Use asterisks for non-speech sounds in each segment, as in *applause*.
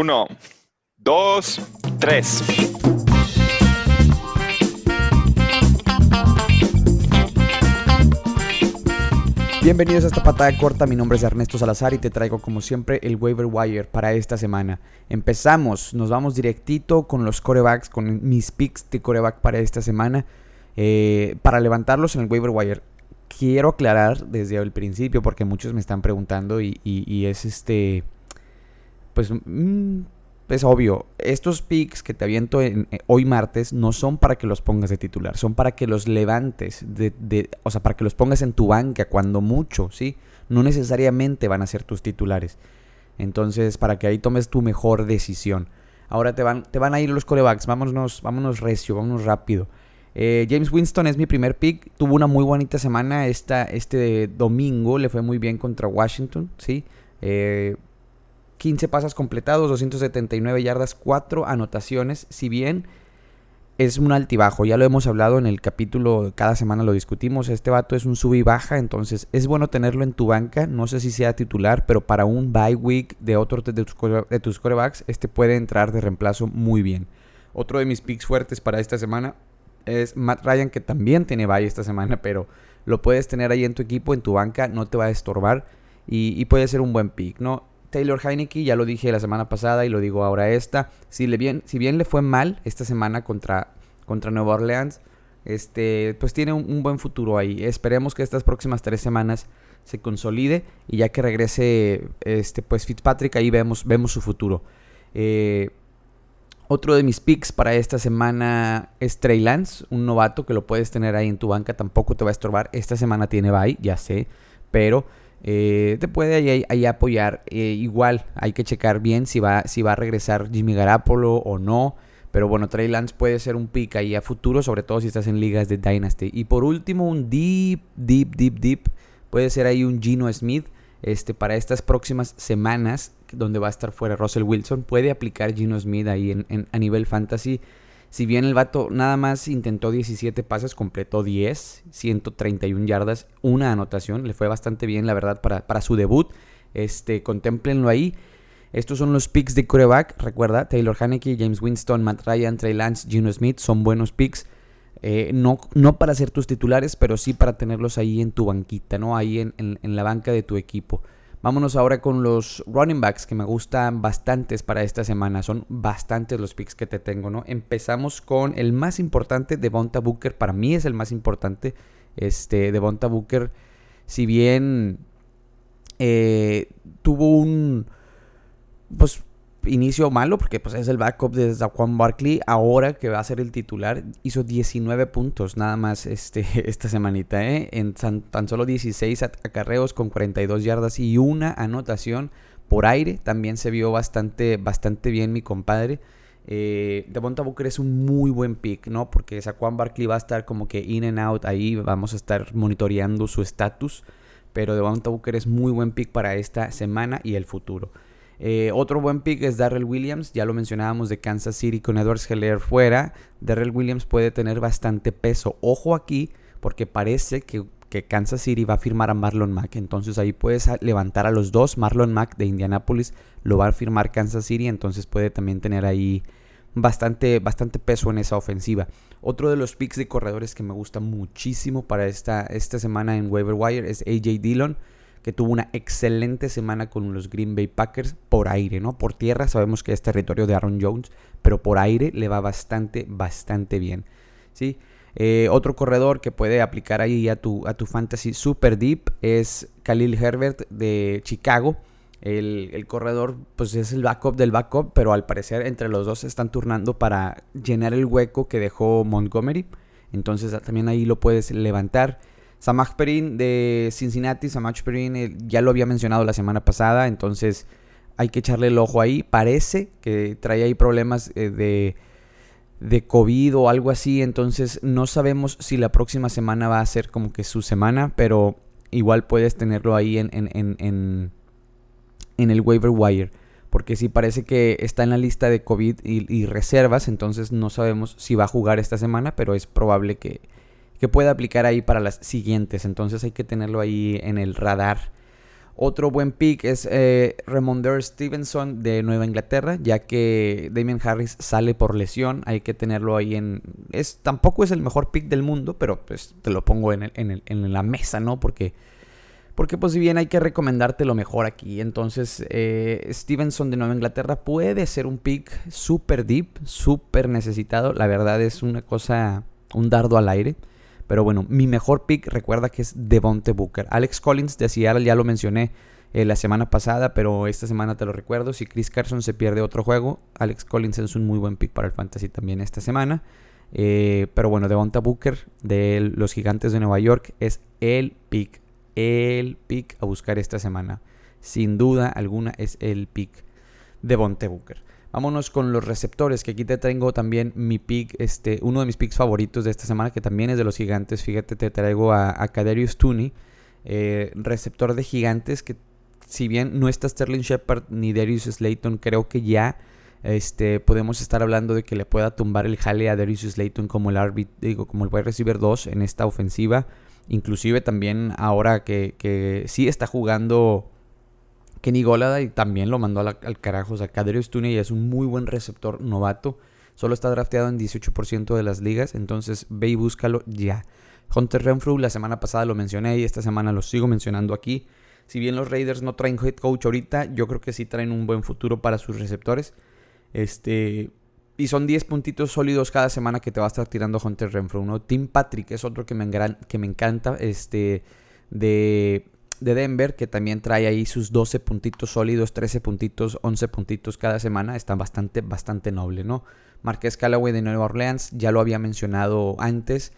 Uno, dos, tres. Bienvenidos a esta patada corta, mi nombre es Ernesto Salazar y te traigo como siempre el waiver wire para esta semana. Empezamos, nos vamos directito con los corebacks, con mis picks de coreback para esta semana, eh, para levantarlos en el waiver wire. Quiero aclarar desde el principio porque muchos me están preguntando y, es este, pues mm, es obvio, estos picks que te aviento en, eh, hoy martes no son para que los pongas de titular, son para que los levantes, de, o sea, para que los pongas en tu banca cuando mucho, ¿sí? No necesariamente van a ser tus titulares. Entonces, para que ahí tomes tu mejor decisión. Ahora te van, te van a ir los corebacks, vámonos, vámonos recio, vámonos rápido. Eh, James Winston es mi primer pick, tuvo una muy bonita semana esta, este domingo, le fue muy bien contra Washington, ¿sí? Eh, 15 pasas completados, 279 yardas, 4 anotaciones. Si bien es un altibajo, ya lo hemos hablado en el capítulo, cada semana lo discutimos. Este vato es un sub y baja, entonces es bueno tenerlo en tu banca. No sé si sea titular, pero para un bye week de otro de tus, de corebacks, este puede entrar de reemplazo muy bien. Otro de mis picks fuertes para esta semana es Matt Ryan, que también tiene bye esta semana, *laughs* pero lo puedes tener ahí en tu equipo, en tu banca, no te va a estorbar y puede ser un buen pick, ¿no? Taylor Heineke, ya lo dije la semana pasada y lo digo ahora esta. Si, le bien, si bien le fue mal esta semana contra, contra Nueva Orleans, este, pues tiene un, buen futuro ahí. Esperemos que estas próximas tres semanas se consolide y ya que regrese este, pues Fitzpatrick, ahí vemos, vemos su futuro. Eh, otro de mis picks para esta semana es Trey Lance, un novato que lo puedes tener ahí en tu banca, tampoco te va a estorbar. Esta semana tiene bye, ya sé, pero eh, te puede ahí, apoyar. Eh, igual hay que checar bien si va, si va a regresar Jimmy Garapolo o no. Pero bueno, Trey Lance puede ser un pick ahí a futuro, sobre todo si estás en ligas de Dynasty. Y por último, un deep, deep, deep, deep. Puede ser ahí un Gino Smith. Este, para estas próximas semanas, donde va a estar fuera Russell Wilson, puede aplicar Gino Smith ahí en, a nivel fantasy. Si bien el vato nada más intentó 17 pases, completó 10, 131 yardas, una anotación. Le fue bastante bien, la verdad, para, su debut. Este, contémplenlo ahí. Estos son los picks de coreback. Recuerda, Taylor Haneke, James Winston, Matt Ryan, Trey Lance, Gino Smith son buenos picks. Eh, no, no, para ser tus titulares, pero sí para tenerlos ahí en tu banquita, ¿no? Ahí en la banca de tu equipo. Vámonos ahora con los running backs que me gustan bastantes para esta semana. Son bastantes los picks que te tengo, ¿no? Empezamos con el más importante, Devonta Booker. Para mí es el más importante. Este, Devonta Booker, si bien eh, tuvo un. Pues inicio malo porque pues, es el backup de Zaquan Barkley. Ahora que va a ser el titular, hizo 19 puntos nada más este, *laughs* esta semanita. ¿eh? En tan, solo 16 acarreos con 42 yardas y una anotación por aire. También se vio bastante, bastante bien mi compadre. Eh, Devonta Booker es un muy buen pick, ¿no? Porque Saquon Barkley va a estar como que in and out ahí. Vamos a estar monitoreando su estatus. Pero Devonta Booker es muy buen pick para esta semana y el futuro. Eh, otro buen pick es Darrell Williams, ya lo mencionábamos de Kansas City con Edwards Heller fuera. Darrell Williams puede tener bastante peso. Ojo aquí, porque parece que, Kansas City va a firmar a Marlon Mack. Entonces ahí puedes levantar a los dos. Marlon Mack de Indianapolis lo va a firmar Kansas City, entonces puede también tener ahí bastante, bastante peso en esa ofensiva. Otro de los picks de corredores que me gusta muchísimo para esta, esta semana en Waiver Wire es AJ Dillon que tuvo una excelente semana con los Green Bay Packers por aire, ¿no? Por tierra sabemos que es territorio de Aaron Jones, pero por aire le va bastante, bastante bien, ¿sí? Eh, otro corredor que puede aplicar ahí a tu, a tu fantasy super deep es Khalil Herbert de Chicago. El, el, corredor pues es el backup del backup, pero al parecer entre los dos están turnando para llenar el hueco que dejó Montgomery. Entonces también ahí lo puedes levantar. Samaj Perin de Cincinnati, Samaj Perin eh, ya lo había mencionado la semana pasada, entonces hay que echarle el ojo ahí. Parece que trae ahí problemas eh, de, de COVID o algo así, entonces no sabemos si la próxima semana va a ser como que su semana, pero igual puedes tenerlo ahí en, en, en, en el waiver wire. Porque si parece que está en la lista de COVID y reservas, entonces no sabemos si va a jugar esta semana, pero es probable que, que pueda aplicar ahí para las siguientes. Entonces hay que tenerlo ahí en el radar. Otro buen pick es eh, Stevenson de Nueva Inglaterra, ya que Damien Harris sale por lesión. Hay que tenerlo ahí en. Es, tampoco es el mejor pick del mundo, pero pues te lo pongo en, en, la mesa, ¿no? Porque, porque, pues, si bien hay que recomendarte lo mejor aquí. Entonces, eh, Stevenson de Nueva Inglaterra puede ser un pick súper deep, súper necesitado. La verdad es una cosa, un dardo al aire. Pero bueno, mi mejor pick recuerda que es Devonte Booker. Alex Collins de Seattle ya lo mencioné eh, la semana pasada, pero esta semana te lo recuerdo. Si Chris Carson se pierde otro juego, Alex Collins es un muy buen pick para el fantasy también esta semana. Eh, pero bueno, Devonta Booker de los Gigantes de Nueva York es el pick, el pick a buscar esta semana. Sin duda alguna es el pick de Devonta Booker. Vámonos con los receptores, que aquí te tengo también mi pick, este, uno de mis picks favoritos de esta semana, que también es de los gigantes. Fíjate, te traigo a, a Kaderius Tooney, eh, receptor de gigantes, que si bien no está Sterling Shepard ni Darius Slayton, creo que ya este, podemos estar hablando de que le pueda tumbar el jale a Darius Slayton como el digo, como el wide receiver 2 en esta ofensiva. Inclusive también ahora que, que sí está jugando Kenny Golada y también lo mandó al, carajo. O sea, Kaderius Tooney es un muy buen receptor novato. Solo está drafteado en 18% de las ligas. Entonces ve y búscalo ya. Hunter Renfrew, la semana pasada lo mencioné y esta semana lo sigo mencionando aquí. Si bien los Raiders no traen head coach ahorita, yo creo que sí traen un buen futuro para sus receptores. Este. Y son 10 puntitos sólidos cada semana que te va a estar tirando Hunter Renfrew, ¿no? Tim Patrick es otro que me, que me encanta. Este. De de Denver, que también trae ahí sus 12 puntitos sólidos, 13 puntitos, 11 puntitos cada semana, está bastante, bastante noble, ¿no? Marqués Callaway de Nueva Orleans, ya lo había mencionado antes,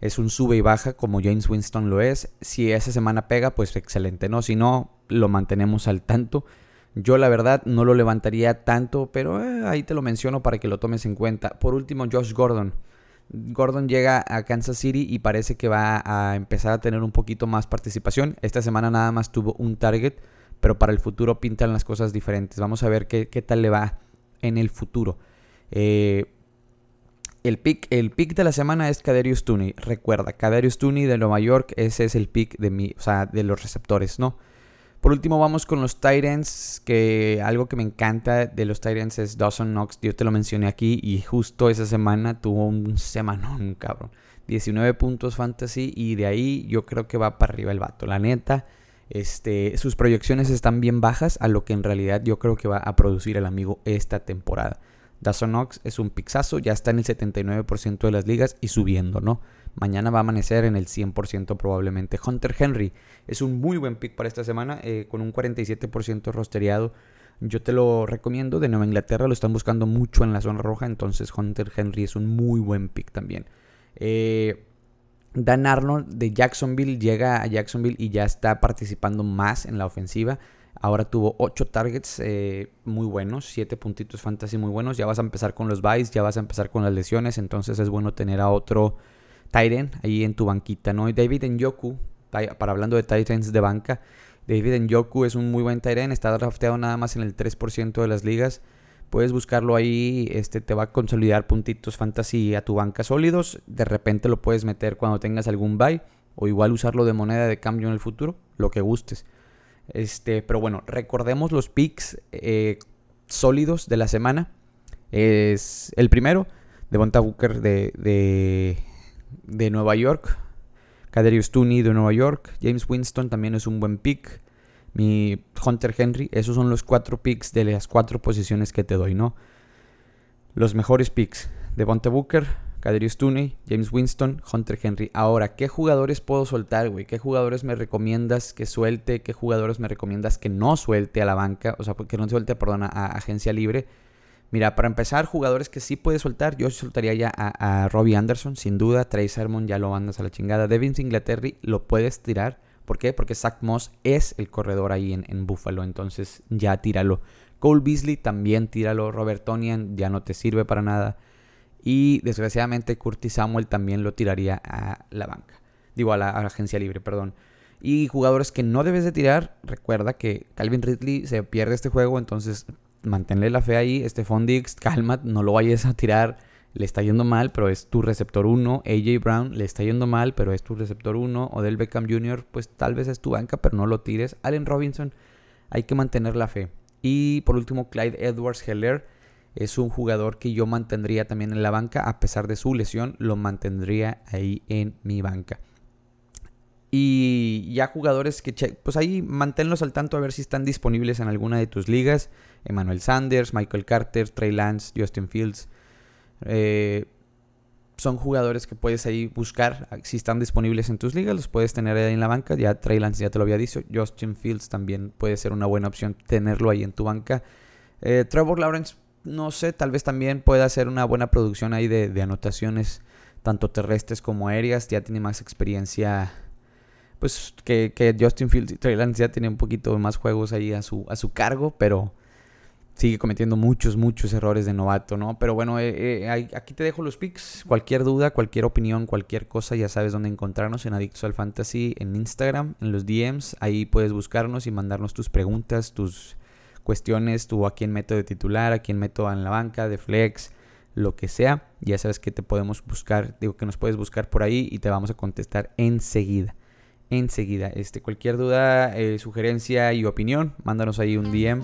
es un sube y baja como James Winston lo es. Si esa semana pega, pues excelente, ¿no? Si no, lo mantenemos al tanto. Yo la verdad no lo levantaría tanto, pero eh, ahí te lo menciono para que lo tomes en cuenta. Por último, Josh Gordon. Gordon llega a Kansas City y parece que va a empezar a tener un poquito más participación. Esta semana nada más tuvo un target, pero para el futuro pintan las cosas diferentes. Vamos a ver qué, tal le va en el futuro. Eh, el pick, el pick de la semana es Kaderius Tooney. Recuerda, Kaderius Tooney de Nueva York, ese es el pick de, mi, o sea, de los receptores, ¿no? Por último, vamos con los Titans, que algo que me encanta de los Titans es Dawson Knox. Yo te lo mencioné aquí y justo esa semana tuvo un semanón, cabrón. 19 puntos fantasy y de ahí yo creo que va para arriba el vato. La neta, este, sus proyecciones están bien bajas a lo que en realidad yo creo que va a producir el amigo esta temporada. Dawson Knox es un pixazo, ya está en el 79% de las ligas y subiendo, ¿no? Mañana va a amanecer en el 100% probablemente. Hunter Henry es un muy buen pick para esta semana, eh, con un 47% rostereado. Yo te lo recomiendo. De Nueva Inglaterra lo están buscando mucho en la zona roja, entonces Hunter Henry es un muy buen pick también. Eh, Dan Arnold de Jacksonville llega a Jacksonville y ya está participando más en la ofensiva. Ahora tuvo 8 targets eh, muy buenos, 7 puntitos fantasy muy buenos. Ya vas a empezar con los buys, ya vas a empezar con las lesiones, entonces es bueno tener a otro Tyren ahí en tu banquita, ¿no? Y David Njoku, para hablando de Titans de banca, David Njoku es un muy buen Tyren, está drafteado nada más en el 3% de las ligas. Puedes buscarlo ahí, este te va a consolidar puntitos fantasy a tu banca sólidos. De repente lo puedes meter cuando tengas algún buy o igual usarlo de moneda de cambio en el futuro, lo que gustes. Este, pero bueno, recordemos los picks eh, sólidos de la semana. Es el primero, de Bonta Booker de Nueva York. Kaderius Tooney de Nueva York. James Winston también es un buen pick. Mi Hunter Henry. Esos son los cuatro picks de las cuatro posiciones que te doy, ¿no? Los mejores picks. Devonta Booker, Kaderius Tooney, James Winston, Hunter Henry. Ahora, ¿qué jugadores puedo soltar, güey? ¿Qué jugadores me recomiendas que suelte? ¿Qué jugadores me recomiendas que no suelte a la banca? O sea, que no suelte, perdón, a agencia libre. Mira, para empezar, jugadores que sí puedes soltar, yo soltaría ya a, Robbie Anderson, sin duda. Trey Sermon ya lo mandas a la chingada. Devin Singletary lo puedes tirar. ¿Por qué? Porque Zach Moss es el corredor ahí en, Buffalo, entonces ya tíralo. Cole Beasley también tíralo. Robert Tonian ya no te sirve para nada. Y desgraciadamente Curtis Samuel también lo tiraría a la banca. Digo, a la agencia libre, perdón. Y jugadores que no debes de tirar, recuerda que Calvin Ridley se pierde este juego, entonces manténle la fe ahí. Stephon Dix, calma, no lo vayas a tirar le está yendo mal, pero es tu receptor 1. AJ Brown le está yendo mal, pero es tu receptor 1. Odell Beckham Jr., pues tal vez es tu banca, pero no lo tires. Allen Robinson, hay que mantener la fe. Y por último, Clyde Edwards Heller es un jugador que yo mantendría también en la banca, a pesar de su lesión, lo mantendría ahí en mi banca. Y ya jugadores que, pues ahí manténlos al tanto a ver si están disponibles en alguna de tus ligas. Emmanuel Sanders, Michael Carter, Trey Lance, Justin Fields. Eh, son jugadores que puedes ahí buscar. Si están disponibles en tus ligas, los puedes tener ahí en la banca. Ya Trey Lance ya te lo había dicho. Justin Fields también puede ser una buena opción tenerlo ahí en tu banca. Eh, Trevor Lawrence, no sé, tal vez también pueda hacer una buena producción ahí de, anotaciones, tanto terrestres como aéreas. Ya tiene más experiencia pues que, Justin Fields y Trey ya tiene un poquito más juegos ahí a su, a su cargo, pero sigue cometiendo muchos, muchos errores de novato, ¿no? Pero bueno, eh, eh, aquí te dejo los pics. Cualquier duda, cualquier opinión, cualquier cosa, ya sabes dónde encontrarnos en Adictos al Fantasy, en Instagram, en los DMs. Ahí puedes buscarnos y mandarnos tus preguntas, tus cuestiones, tú a quién meto de titular, a quién meto en la banca, de flex, lo que sea. Ya sabes que te podemos buscar, digo que nos puedes buscar por ahí y te vamos a contestar enseguida enseguida. Este, cualquier duda, eh, sugerencia y opinión, mándanos ahí un DM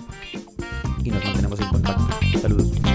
y nos mantenemos en contacto. Saludos.